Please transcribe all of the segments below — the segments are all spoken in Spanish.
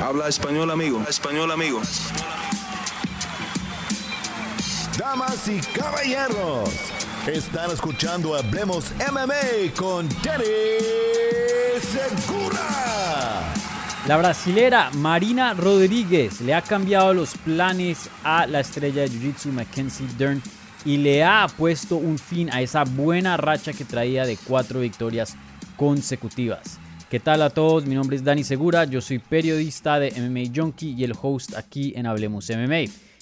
Habla español, amigo. Español, amigo. Damas y caballeros, están escuchando Hablemos MMA con Danny Segura. La brasilera Marina Rodríguez le ha cambiado los planes a la estrella de Jiu-Jitsu Mackenzie Dern y le ha puesto un fin a esa buena racha que traía de cuatro victorias consecutivas. ¿Qué tal a todos? Mi nombre es Dani Segura, yo soy periodista de MMA Junkie y el host aquí en Hablemos MMA.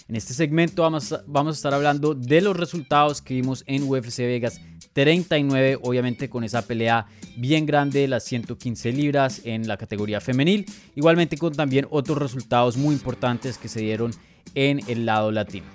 En este segmento vamos a, estar hablando de los resultados que vimos en UFC Vegas 39, obviamente con esa pelea bien grande, las 115 libras en la categoría femenil, igualmente con también otros resultados muy importantes que se dieron en el lado latino.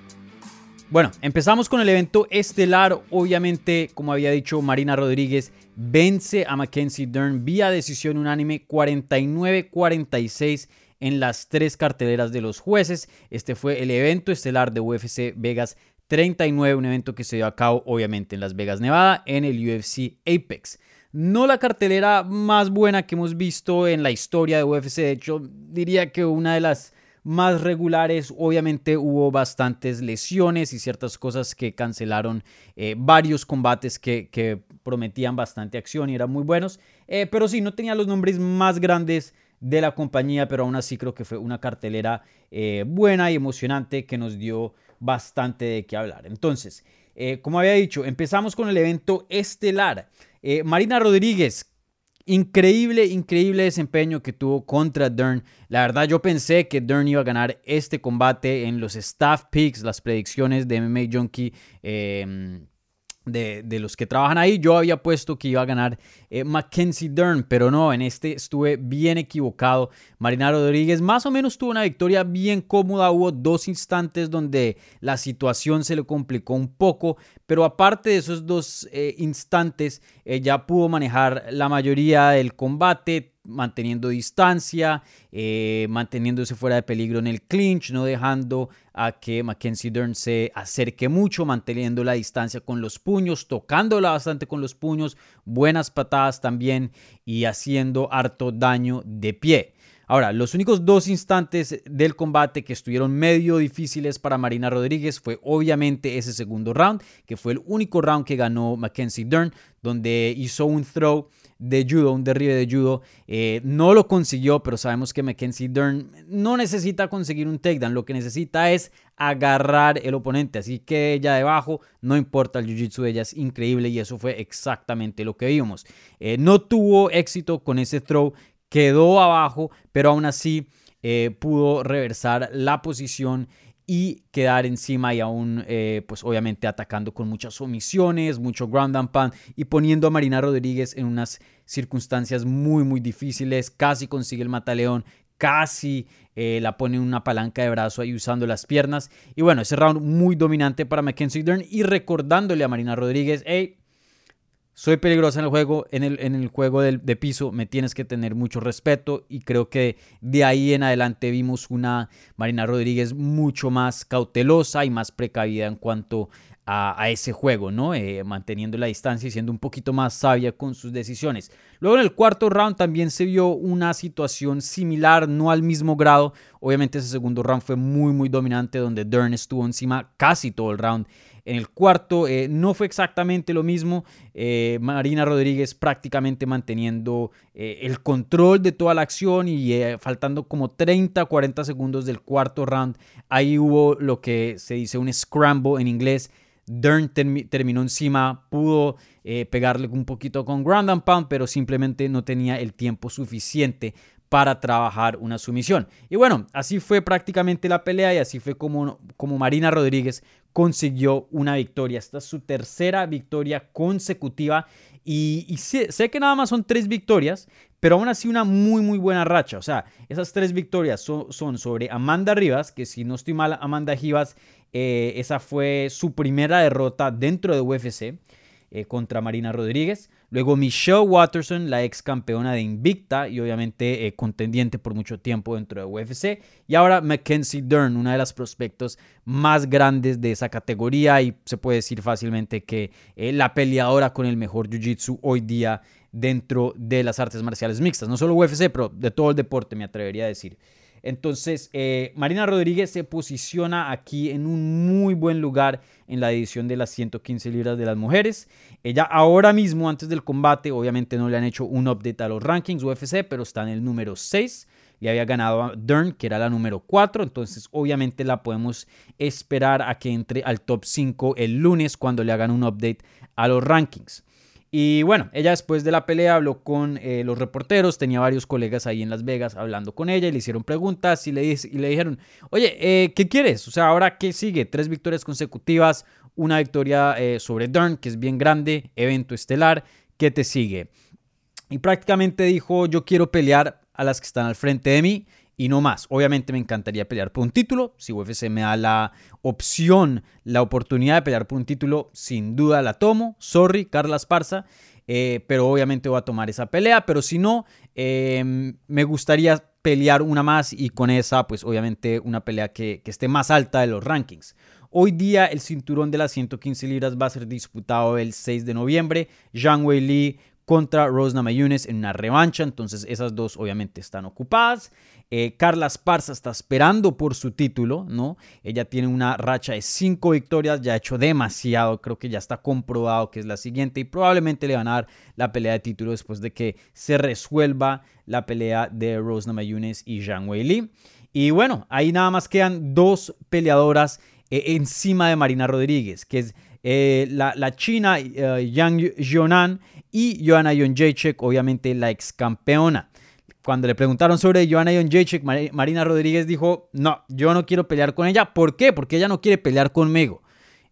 Bueno, empezamos con el evento estelar. Obviamente, como había dicho, Marina Rodríguez vence a Mackenzie Dern vía decisión unánime 49-46 en las tres carteleras de los jueces. Este fue el evento estelar de UFC Vegas 39, un evento que se dio a cabo obviamente en Las Vegas, Nevada, en el UFC Apex. No la cartelera más buena que hemos visto en la historia de UFC, de hecho diría que una de las más regulares. Obviamente hubo bastantes lesiones y ciertas cosas que cancelaron eh, varios combates que, prometían bastante acción y eran muy buenos. Eh, pero sí, no tenía los nombres más grandes de la compañía, pero aún así creo que fue una cartelera eh, buena y emocionante que nos dio bastante de qué hablar. Entonces, como había dicho, empezamos con el evento estelar. Marina Rodríguez, Increíble, increíble desempeño que tuvo contra Dern. La verdad yo pensé que Dern iba a ganar este combate en los staff picks, las predicciones de MMA Junkie. Eh, de, los que trabajan ahí. Yo había puesto que iba a ganar eh, Mackenzie Dern, pero no, en este estuve bien equivocado. Marina Rodríguez más o menos tuvo una victoria bien cómoda. Hubo dos instantes donde la situación se le complicó un poco, pero aparte de esos dos eh, instantes, ella pudo manejar la mayoría del combate manteniendo distancia, eh, manteniéndose fuera de peligro en el clinch, no dejando a que Mackenzie Dern se acerque mucho, manteniendo la distancia con los puños, tocándola bastante con los puños, buenas patadas también y haciendo harto daño de pie. Ahora, los únicos dos instantes del combate que estuvieron medio difíciles para Marina Rodríguez fue obviamente ese segundo round, que fue el único round que ganó Mackenzie Dern, donde hizo un throw de judo, un derribe de judo. Eh, no lo consiguió, pero sabemos que Mackenzie Dern no necesita conseguir un takedown, lo que necesita es agarrar el oponente. Así que ella debajo, no importa, el jiu-jitsu ella es increíble y eso fue exactamente lo que vimos. Eh, no tuvo éxito con ese throw quedó abajo, pero aún así eh, pudo reversar la posición y quedar encima y aún, eh, pues obviamente atacando con muchas omisiones, mucho ground and pound y poniendo a Marina Rodríguez en unas circunstancias muy, muy difíciles. Casi consigue el mataleón, casi eh, la pone en una palanca de brazo ahí usando las piernas. Y bueno, ese round muy dominante para Mackenzie Dern y recordándole a Marina Rodríguez, hey, soy peligrosa en el juego, en el, en el juego de, piso, me tienes que tener mucho respeto y creo que de ahí en adelante vimos una Marina Rodríguez mucho más cautelosa y más precavida en cuanto a, ese juego, ¿no? Eh, manteniendo la distancia y siendo un poquito más sabia con sus decisiones. Luego en el cuarto round también se vio una situación similar, no al mismo grado. Obviamente ese segundo round fue muy, muy dominante donde Dern estuvo encima casi todo el round. En el cuarto eh, no fue exactamente lo mismo. Eh, Marina Rodríguez prácticamente manteniendo eh, el control de toda la acción y faltando como 30, 40 segundos del cuarto round. Ahí hubo lo que se dice un scramble en inglés. Dern terminó encima, pudo pegarle un poquito con ground and pound, pero simplemente no tenía el tiempo suficiente para trabajar una sumisión. Y bueno, así fue prácticamente la pelea y así fue como, como Marina Rodríguez consiguió una victoria. Esta es su tercera victoria consecutiva y, sé, que nada más son tres victorias, pero aún así una muy muy buena racha. O sea, esas tres victorias son, sobre Amanda Rivas, que si no estoy mal, Amanda Rivas, eh, esa fue su primera derrota dentro de UFC. Eh, contra Marina Rodríguez. Luego Michelle Watterson, la ex campeona de Invicta y obviamente eh, contendiente por mucho tiempo dentro de UFC. Y ahora Mackenzie Dern, una de las prospectos más grandes de esa categoría y se puede decir fácilmente que eh, la peleadora con el mejor Jiu-Jitsu hoy día dentro de las artes marciales mixtas. No solo UFC, pero de todo el deporte me atrevería a decir. Entonces, eh, Marina Rodríguez se posiciona aquí en un muy buen lugar en la edición de las 115 libras de las mujeres. Ella ahora mismo, antes del combate, obviamente no le han hecho un update a los rankings UFC, pero está en el número 6 y había ganado a Dern, que era la número 4. Entonces, obviamente la podemos esperar a que entre al top 5 el lunes cuando le hagan un update a los rankings. Y bueno, ella después de la pelea habló con eh, los reporteros, tenía varios colegas ahí en Las Vegas hablando con ella y le hicieron preguntas y le, y le dijeron, oye, eh, ¿qué quieres? O sea, ahora qué sigue? Tres victorias consecutivas, una victoria eh, sobre Dern, que es bien grande, evento estelar, ¿qué te sigue? Y prácticamente dijo, yo quiero pelear a las que están al frente de mí y no más. Obviamente me encantaría pelear por un título. Si UFC me da la opción, la oportunidad de pelear por un título, sin duda la tomo. Sorry, Carla Esparza. Eh, pero obviamente voy a tomar esa pelea. Pero si no, em, me gustaría pelear una más y con esa, pues obviamente una pelea que, que esté más alta de los rankings. Hoy día el cinturón de las 115 libras va a ser disputado el 6 de noviembre. Zhang Wei Li contra Rose Namajunas en una revancha, entonces esas dos obviamente están ocupadas. Eh, Carla Esparza está esperando por su título, ¿no? Ella tiene una racha de cinco victorias, ya ha hecho demasiado, creo que ya está comprobado que es la siguiente y probablemente le van a dar la pelea de título después de que se resuelva la pelea de Rose Namajunas y Zhang Weili. Y bueno, ahí nada más quedan dos peleadoras eh, encima de Marina Rodríguez, que es eh, la, china Yang Jionan y Joanna Jonjacek, obviamente la ex campeona. Cuando le preguntaron sobre Joanna Jonjacek, Marina Rodríguez dijo, no, yo no quiero pelear con ella. ¿Por qué? Porque ella no quiere pelear conmigo.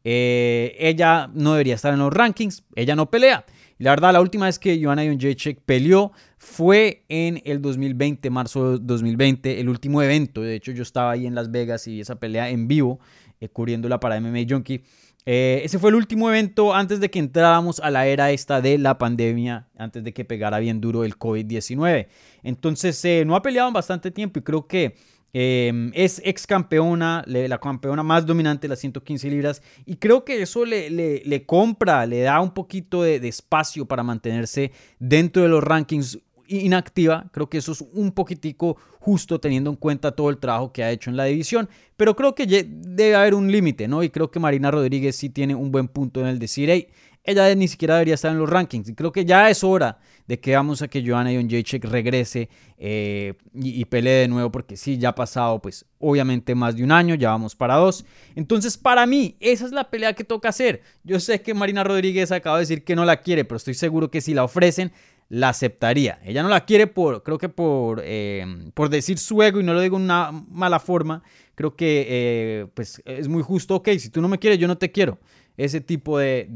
Eh, ella no debería estar en los rankings, ella no pelea. La verdad, la última vez que Joanna Jonjacek peleó fue en el 2020, marzo de 2020, el último evento. De hecho, yo estaba ahí en Las Vegas y vi esa pelea en vivo, eh, cubriéndola para MMA Junkie. Eh, ese fue el último evento antes de que entráramos a la era esta de la pandemia, antes de que pegara bien duro el COVID-19. Entonces, eh, no ha peleado en bastante tiempo y creo que em, es ex campeona, la campeona más dominante de las 115 libras. Y creo que eso le, le, compra, le da un poquito de, de, espacio para mantenerse dentro de los rankings inactiva. Creo que eso es un poquitico justo teniendo en cuenta todo el trabajo que ha hecho en la división. Pero creo que debe haber un límite, ¿no? Y creo que Marina Rodríguez sí tiene un buen punto en el decir, hey, ella ni siquiera debería estar en los rankings. Y creo que ya es hora de que vamos a que Joanna Jacek regrese eh, y, y, pelee de nuevo, porque sí, ya ha pasado, pues, obviamente más de un año, ya vamos para dos. Entonces, para mí, esa es la pelea que toca hacer. Yo sé que Marina Rodríguez acaba de decir que no la quiere, pero estoy seguro que si la ofrecen, la aceptaría. Ella no la quiere por, creo que por, eh, por decir su ego y no lo digo en una mala forma. Creo que eh, pues es muy justo, ok, si tú no me quieres, yo no te quiero. Ese tipo de,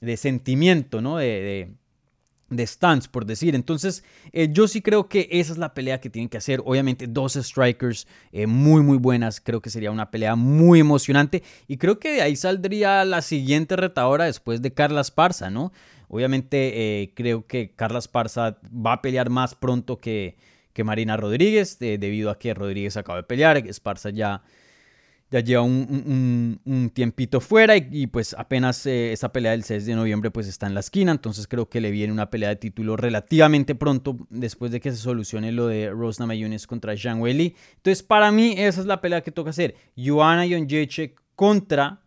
de, sentimiento, ¿no? De, de, stance, por decir. Entonces, eh, yo sí creo que esa es la pelea que tienen que hacer. Obviamente, dos strikers muy, muy buenas. Creo que sería una pelea muy emocionante. Y creo que de ahí saldría la siguiente retadora después de Carla Esparza, ¿no? Obviamente eh, creo que Carla Esparza va a pelear más pronto que, que Marina Rodríguez, debido a que Rodríguez acaba de pelear, Esparza ya, ya lleva un, tiempito fuera y, pues apenas eh, esa pelea del 6 de noviembre pues está en la esquina, entonces creo que le viene una pelea de título relativamente pronto después de que se solucione lo de Rose Namajunas contra Zhang Weili. Entonces para mí esa es la pelea que toca hacer, Joanna Jacek contra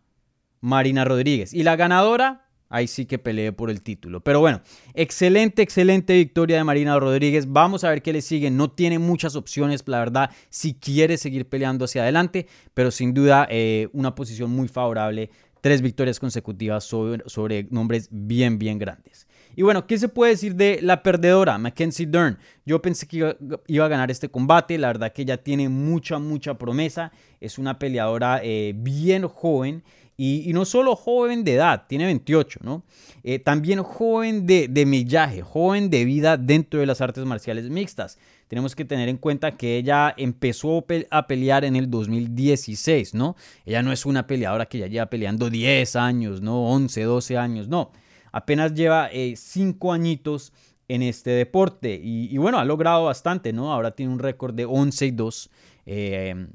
Marina Rodríguez. Y la ganadora ahí sí que peleé por el título. Pero bueno, excelente, excelente victoria de Marina Rodríguez. Vamos a ver qué le sigue. No tiene muchas opciones, la verdad, si quiere seguir peleando hacia adelante, pero sin duda eh, una posición muy favorable. Tres victorias consecutivas sobre, sobre nombres bien, bien grandes. Y bueno, ¿qué se puede decir de la perdedora, Mackenzie Dern? Yo pensé que iba, a ganar este combate, la verdad que ella tiene mucha, mucha promesa, es una peleadora eh, bien joven y, no solo joven de edad, tiene 28, ¿no? Eh, también joven de, de millaje, joven de vida dentro de las artes marciales mixtas. Tenemos que tener en cuenta que ella empezó a pelear en el 2016, ¿no? Ella no es una peleadora que ya lleva peleando 10 años, ¿no? 11, 12 años, no. Apenas lleva 5 eh, añitos en este deporte y, bueno, ha logrado bastante, ¿no? Ahora tiene un récord de 11 y 2. Eh,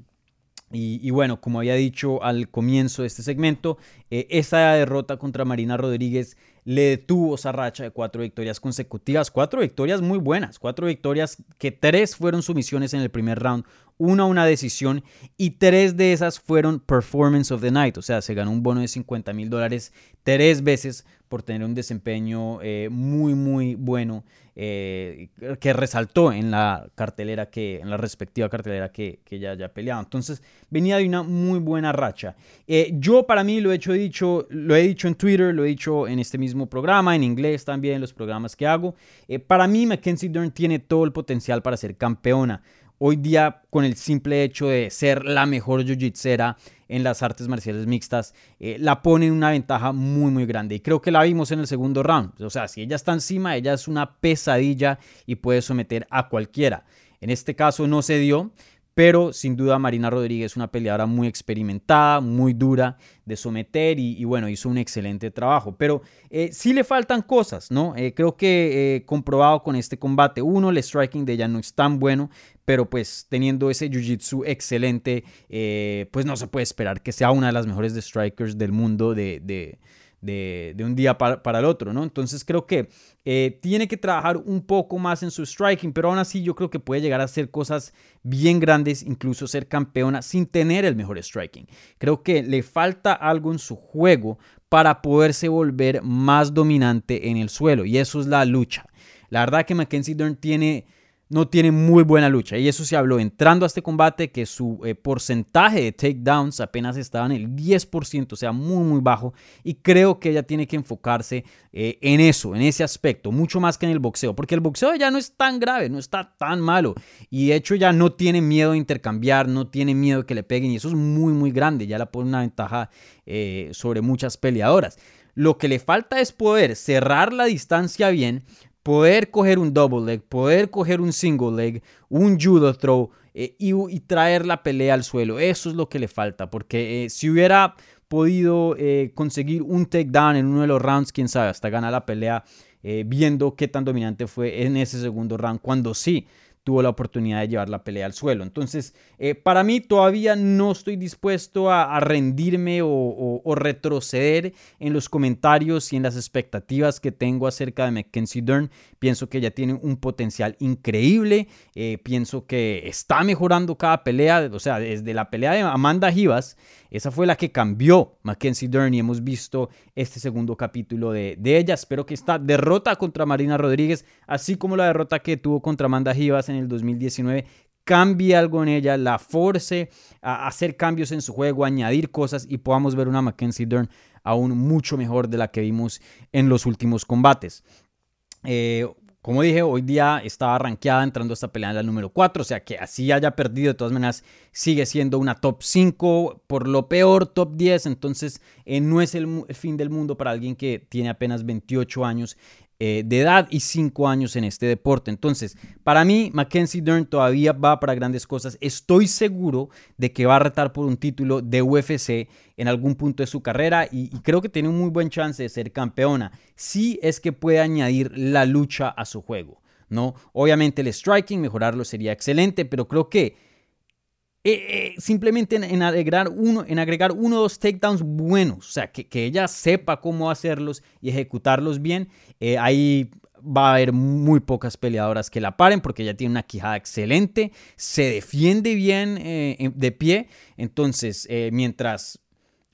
y, bueno, como había dicho al comienzo de este segmento, eh, esa derrota contra Marina Rodríguez le detuvo esa racha de cuatro victorias consecutivas, cuatro victorias muy buenas, cuatro victorias que tres fueron sumisiones en el primer round, una una decisión y tres de esas fueron performance of the night, o sea, se ganó un bono de 50 mil dólares tres veces por tener un desempeño eh, muy, muy bueno eh, que resaltó en la cartelera que, en la respectiva cartelera que, que ya haya peleado. Entonces, venía de una muy buena racha. Eh, yo para mí lo he, hecho, dicho, lo he dicho en Twitter, lo he dicho en este mismo programa, en inglés también, los programas que hago. para mí, Mackenzie Dern tiene todo el potencial para ser campeona hoy día con el simple hecho de ser la mejor jiu-jitsera en las artes marciales mixtas, eh, la pone en una ventaja muy muy grande. Y creo que la vimos en el segundo round. O sea, si ella está encima, ella es una pesadilla y puede someter a cualquiera. En este caso no se dio pero sin duda Marina Rodríguez es una peleadora muy experimentada, muy dura de someter y, bueno, hizo un excelente trabajo. Pero eh, sí le faltan cosas, ¿no? Eh, creo que eh, comprobado con este combate, uno, el striking de ella no es tan bueno, pero pues teniendo ese jiu-jitsu excelente, pues no se puede esperar que sea una de las mejores de strikers del mundo de de, un día para, el otro, ¿no? Entonces creo que eh, tiene que trabajar un poco más en su striking, pero aún así yo creo que puede llegar a hacer cosas bien grandes, incluso ser campeona sin tener el mejor striking. Creo que le falta algo en su juego para poderse volver más dominante en el suelo y eso es la lucha. La verdad que Mackenzie Dern tiene no tiene muy buena lucha. Y eso se habló entrando a este combate que su eh, porcentaje de takedowns apenas estaba en el 10%, o sea, muy, muy bajo. Y creo que ella tiene que enfocarse eh, en eso, en ese aspecto, mucho más que en el boxeo, porque el boxeo ya no es tan grave, no está tan malo. Y de hecho ya no tiene miedo de intercambiar, no tiene miedo que le peguen. Y eso es muy, muy grande. Ya la pone una ventaja eh, sobre muchas peleadoras. Lo que le falta es poder cerrar la distancia bien, poder coger un double leg, poder coger un single leg, un judo throw eh, y, traer la pelea al suelo. Eso es lo que le falta, porque eh, si hubiera podido eh, conseguir un takedown en uno de los rounds, quién sabe, hasta ganar la pelea, viendo qué tan dominante fue en ese segundo round, cuando sí tuvo la oportunidad de llevar la pelea al suelo. Entonces, eh, para mí todavía no estoy dispuesto a, rendirme o, retroceder en los comentarios y en las expectativas que tengo acerca de Mackenzie Dern. Pienso que ella tiene un potencial increíble. Eh, pienso que está mejorando cada pelea. O sea, desde la pelea de Amanda Givas, esa fue la que cambió Mackenzie Dern y hemos visto este segundo capítulo de, de ella. Espero que esta derrota contra Marina Rodríguez, así como la derrota que tuvo contra Amanda Givas en el 2019 cambie algo en ella, la force a hacer cambios en su juego, añadir cosas y podamos ver una Mackenzie Dern aún mucho mejor de la que vimos en los últimos combates. Eh, como dije, hoy día estaba rankeada entrando esta pelea en la número 4, o sea que así haya perdido, de todas maneras sigue siendo una top 5, por lo peor top 10, entonces eh, no es el, fin del mundo para alguien que tiene apenas 28 años eh, de edad y 5 años en este deporte. Entonces, para mí, Mackenzie Dern todavía va para grandes cosas. Estoy seguro de que va a retar por un título de UFC en algún punto de su carrera y, creo que tiene un muy buen chance de ser campeona. Si es que puede añadir la lucha a su juego. ¿no? Obviamente el striking, mejorarlo sería excelente, pero creo que eh, eh, simplemente en, agregar uno, en agregar uno o dos takedowns buenos, o sea, que, ella sepa cómo hacerlos y ejecutarlos bien, eh, ahí va a haber muy pocas peleadoras que la paren porque ella tiene una quijada excelente, se defiende bien de pie, entonces mientras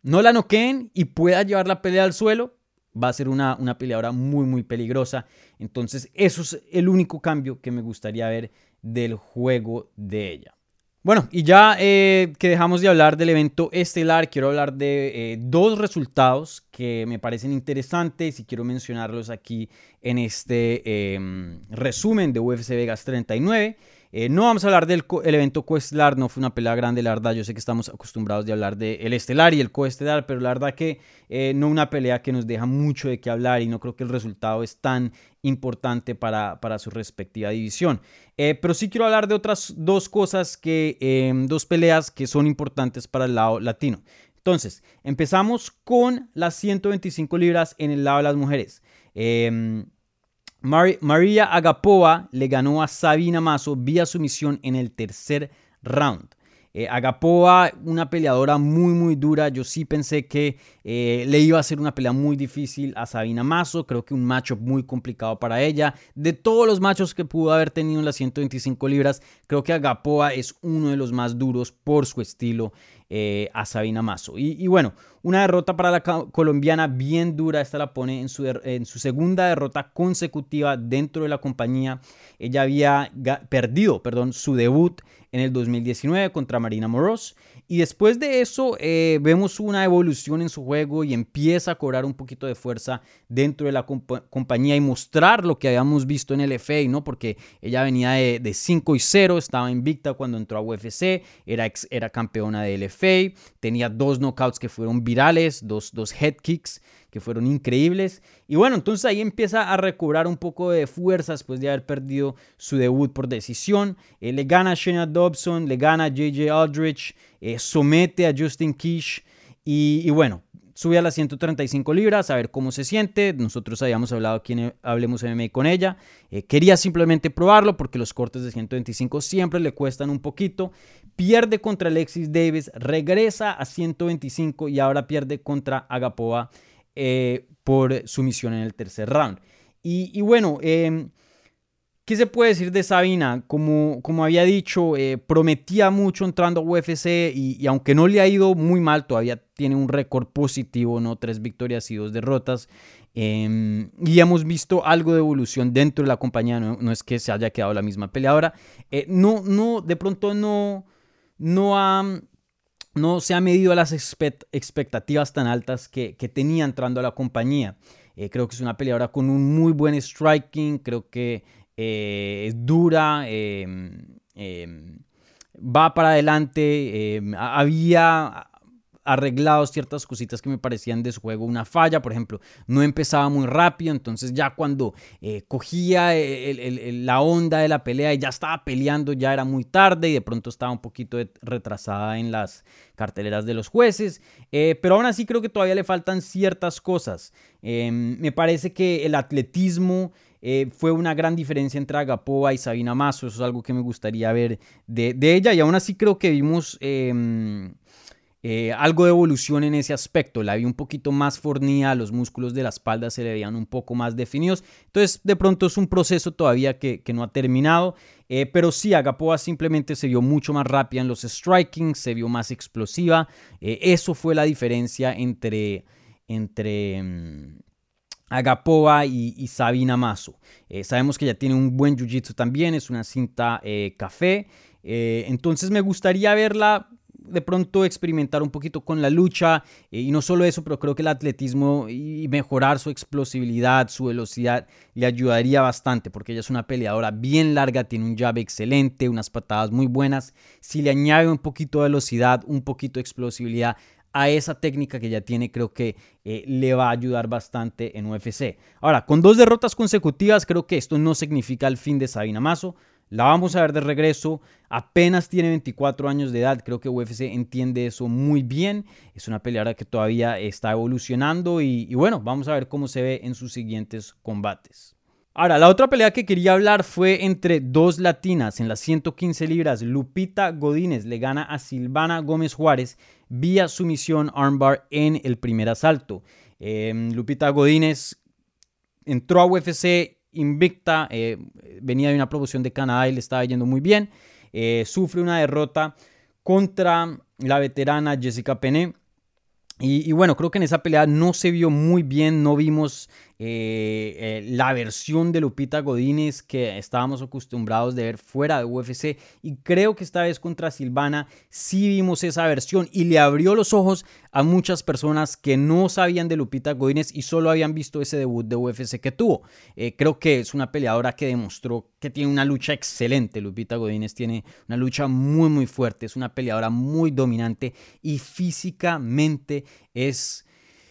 no la noqueen y pueda llevar la pelea al suelo, va a ser una, una peleadora muy, muy peligrosa. Entonces, eso es el único cambio que me gustaría ver del juego de ella. Bueno, y ya eh, que dejamos de hablar del evento estelar, quiero hablar de eh, dos resultados que me parecen interesantes y quiero mencionarlos aquí en este em, resumen de UFC Vegas 39. Eh, no vamos a hablar del evento coestelar, no fue una pelea grande, la verdad. Yo sé que estamos acostumbrados de hablar del estelar y el coestelar, pero la verdad que eh, no una pelea que nos deja mucho de qué hablar y no creo que el resultado es tan importante para, para su respectiva división. Eh, pero sí quiero hablar de otras dos cosas, que, em, dos peleas que son importantes para el lado latino. Entonces, empezamos con las 125 libras en el lado de las mujeres. Eh, María Agapova le ganó a Sabina Mazo vía sumisión en el tercer round. Eh, Agapoa, una peleadora muy, muy dura. Yo sí pensé que eh, le iba a ser una pelea muy difícil a Sabina Mazo. Creo que un matchup muy complicado para ella. De todos los machos que pudo haber tenido en las 125 libras, creo que Agapoa es uno de los más duros por su estilo eh, a Sabina Mazo. Y, bueno, una derrota para la colombiana bien dura. Esta la pone en su, en su segunda derrota consecutiva dentro de la compañía. Ella había perdido, perdón, su debut en el 2019 contra Marina Moros. Y después de eso eh, vemos una evolución en su juego y empieza a cobrar un poquito de fuerza dentro de la compañía y mostrar lo que habíamos visto en el FA, ¿no? Porque ella venía de, 5 y 0, estaba invicta cuando entró a UFC, era, era campeona del FA, tenía dos knockouts que fueron virales, dos, dos head kicks que fueron increíbles. Y bueno, entonces ahí empieza a recobrar un poco de fuerza después de haber perdido su debut por decisión. Eh, le gana a Shayna Dobson, le gana a JJ Aldrich, eh, somete a Justin Kish y, bueno, sube a las 135 libras a ver cómo se siente. Nosotros habíamos hablado aquí en Hablemos MMA con ella. Eh, quería simplemente probarlo porque los cortes de 125 siempre le cuestan un poquito. Pierde contra Alexis Davis, regresa a 125 y ahora pierde contra Agapova eh, por su misión en el tercer round. Y, bueno, em, ¿qué se puede decir de Sabina? Como, como había dicho, eh, prometía mucho entrando a UFC y, aunque no le ha ido muy mal, todavía tiene un récord positivo, ¿no? Tres victorias y dos derrotas. Em, y hemos visto algo de evolución dentro de la compañía, no, es que se haya quedado la misma peleadora. Eh, no, no, de pronto no, no ha no se ha medido a las expectativas tan altas que, tenía entrando a la compañía. Eh, creo que es una peleadora con un muy buen striking, creo que eh, es dura, em, em, va para adelante, em, había arreglado ciertas cositas que me parecían de su juego una falla. Por ejemplo, no empezaba muy rápido, entonces ya cuando eh, cogía la onda de la pelea y ya estaba peleando, ya era muy tarde y de pronto estaba un poquito retrasada en las carteleras de los jueces. Eh, pero aún así creo que todavía le faltan ciertas cosas. Em, me parece que el atletismo... Eh, fue una gran diferencia entre Agapova y Sabina Mazo, eso es algo que me gustaría ver de, de ella y aún así creo que vimos em, eh, algo de evolución en ese aspecto. La vi un poquito más fornida, los músculos de la espalda se le veían un poco más definidos. Entonces, de pronto es un proceso todavía que, no ha terminado. Eh, pero sí, Agapoa simplemente se vio mucho más rápida en los striking, se vio más explosiva. Eh, eso fue la diferencia entre, entre mm, Agapoa y, Sabina Mazo. sabemos que ella tiene un buen jiu-jitsu también, es una cinta café. entonces me gustaría verla de pronto experimentar un poquito con la lucha eh, y no solo eso, pero creo que el atletismo y mejorar su explosividad, su velocidad le ayudaría bastante porque ella es una peleadora bien larga, tiene un jab excelente, unas patadas muy buenas. Si le añade un poquito de velocidad, un poquito de explosividad a esa técnica que ya tiene, creo que eh, le va a ayudar bastante en UFC. Ahora, con dos derrotas consecutivas, creo que esto no significa el fin de Sabina Mazo. La vamos a ver de regreso. Apenas tiene 24 años de edad. Creo que UFC entiende eso muy bien. Es una peleadora que todavía está evolucionando. Y, bueno, vamos a ver cómo se ve en sus siguientes combates. Ahora, la otra pelea que quería hablar fue entre dos latinas en las 115 libras. Lupita Godínez le gana a Silvana Gómez Juárez vía sumisión armbar en el primer asalto. Em, Lupita Godínez entró a UFC invicta, eh, venía de una promoción de Canadá y le estaba yendo muy bien. Eh, sufre una derrota contra la veterana Jessica Pene. Y, y, bueno, creo que en esa pelea no se vio muy bien, no vimos eh, eh, la versión de Lupita Godínez que estábamos acostumbrados de ver fuera de UFC y creo que esta vez contra Silvana sí vimos esa versión y le abrió los ojos a muchas personas que no sabían de Lupita Godínez y solo habían visto ese debut de UFC que tuvo. Eh, creo que es una peleadora que demostró que tiene una lucha excelente. Lupita Godínez tiene una lucha muy muy fuerte, es una peleadora muy dominante y físicamente es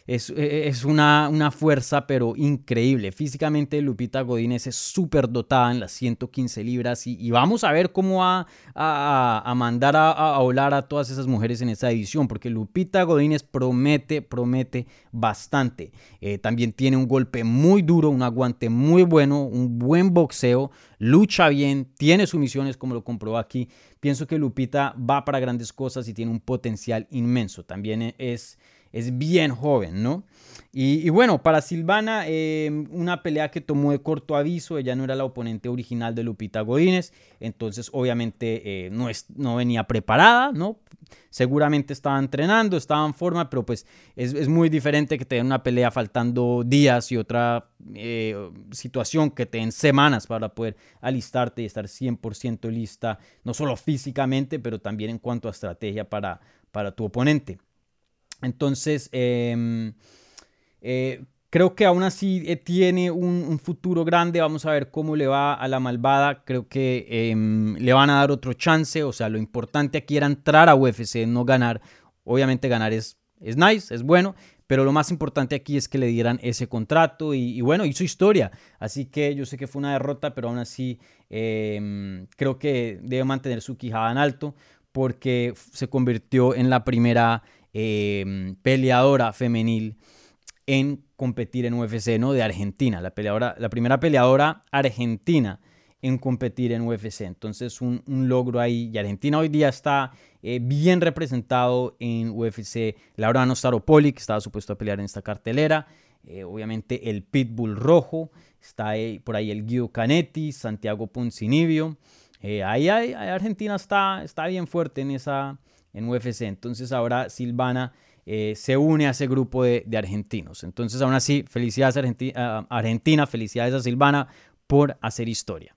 es, e, es una, una, fuerza, pero increíble. Físicamente, Lupita Godínez es súper dotada en las 115 libras y, vamos a ver cómo va a, a, mandar a, a, volar a todas esas mujeres en esa división, porque Lupita Godínez promete, promete bastante. Eh, también tiene un golpe muy duro, un aguante muy bueno, un buen boxeo, lucha bien, tiene sumisiones como lo comprobó aquí. Pienso que Lupita va para grandes cosas y tiene un potencial inmenso. También es es bien joven, ¿no? Y, bueno, para Silvana, em, una pelea que tomó de corto aviso, ella no era la oponente original de Lupita Godínez, entonces obviamente eh, no, es, no venía preparada, ¿no? Seguramente estaba entrenando, estaba en forma, pero pues es, muy diferente que te den una pelea faltando días y otra eh, situación que te den semanas para poder alistarte y estar 100% lista, no solo físicamente, pero también en cuanto a estrategia para, para tu oponente. Entonces, em, eh, creo que aún así eh, tiene un, futuro grande. Vamos a ver cómo le va a la malvada. Creo que em, le van a dar otro chance. O sea, lo importante aquí era entrar a UFC, no ganar. Obviamente ganar es, es nice, es bueno. Pero lo más importante aquí es que le dieran ese contrato y, bueno, hizo historia. Así que yo sé que fue una derrota, pero aún así em, creo que debe mantener su quijada en alto porque se convirtió en la primera Em, peleadora femenil en competir en UFC, ¿no? De Argentina, la, peleadora, la primera peleadora argentina en competir en UFC. Entonces, un, logro ahí. Y Argentina hoy día está eh, bien representado en UFC. Laura Staropoli, que estaba supuesto a pelear en esta cartelera. Eh, obviamente, el Pitbull Rojo. Está por ahí el Guido Canetti, Santiago Poncinibio. Eh, ahí, Argentina está, está bien fuerte en esa, en UFC. Entonces ahora Silvana eh, se une a ese grupo de, argentinos. Entonces aún así, felicidades a Argentina, felicidades a Silvana por hacer historia.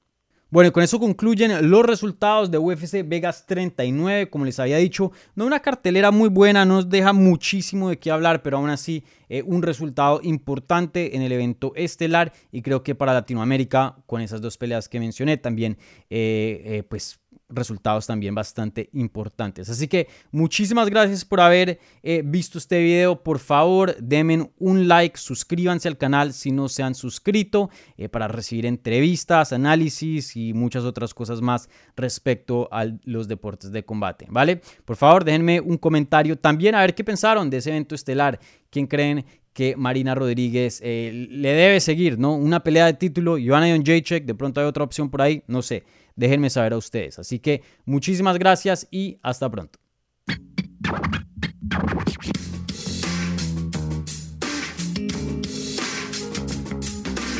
Bueno, y con eso concluyen los resultados de UFC Vegas 39. Como les había dicho, no una cartelera muy buena, nos deja muchísimo de qué hablar, pero aún así eh, un resultado importante en el evento estelar. Y creo que para Latinoamérica, con esas dos peleas que mencioné, también eh, pues resultados también bastante importantes. Así que muchísimas gracias por haber eh, visto este video. Por favor, denme un like, suscríbanse al canal si no se han suscrito eh, para recibir entrevistas, análisis y muchas otras cosas más respecto a los deportes de combate. ¿Vale? Por favor, déjenme un comentario también a ver qué pensaron de ese evento estelar. ¿Quién creen que Marina Rodríguez eh, le debe seguir? ¿no? Una pelea de título, Joanna Jacek, de pronto hay otra opción por ahí, no sé déjenme saber a ustedes. Así que muchísimas gracias y hasta pronto.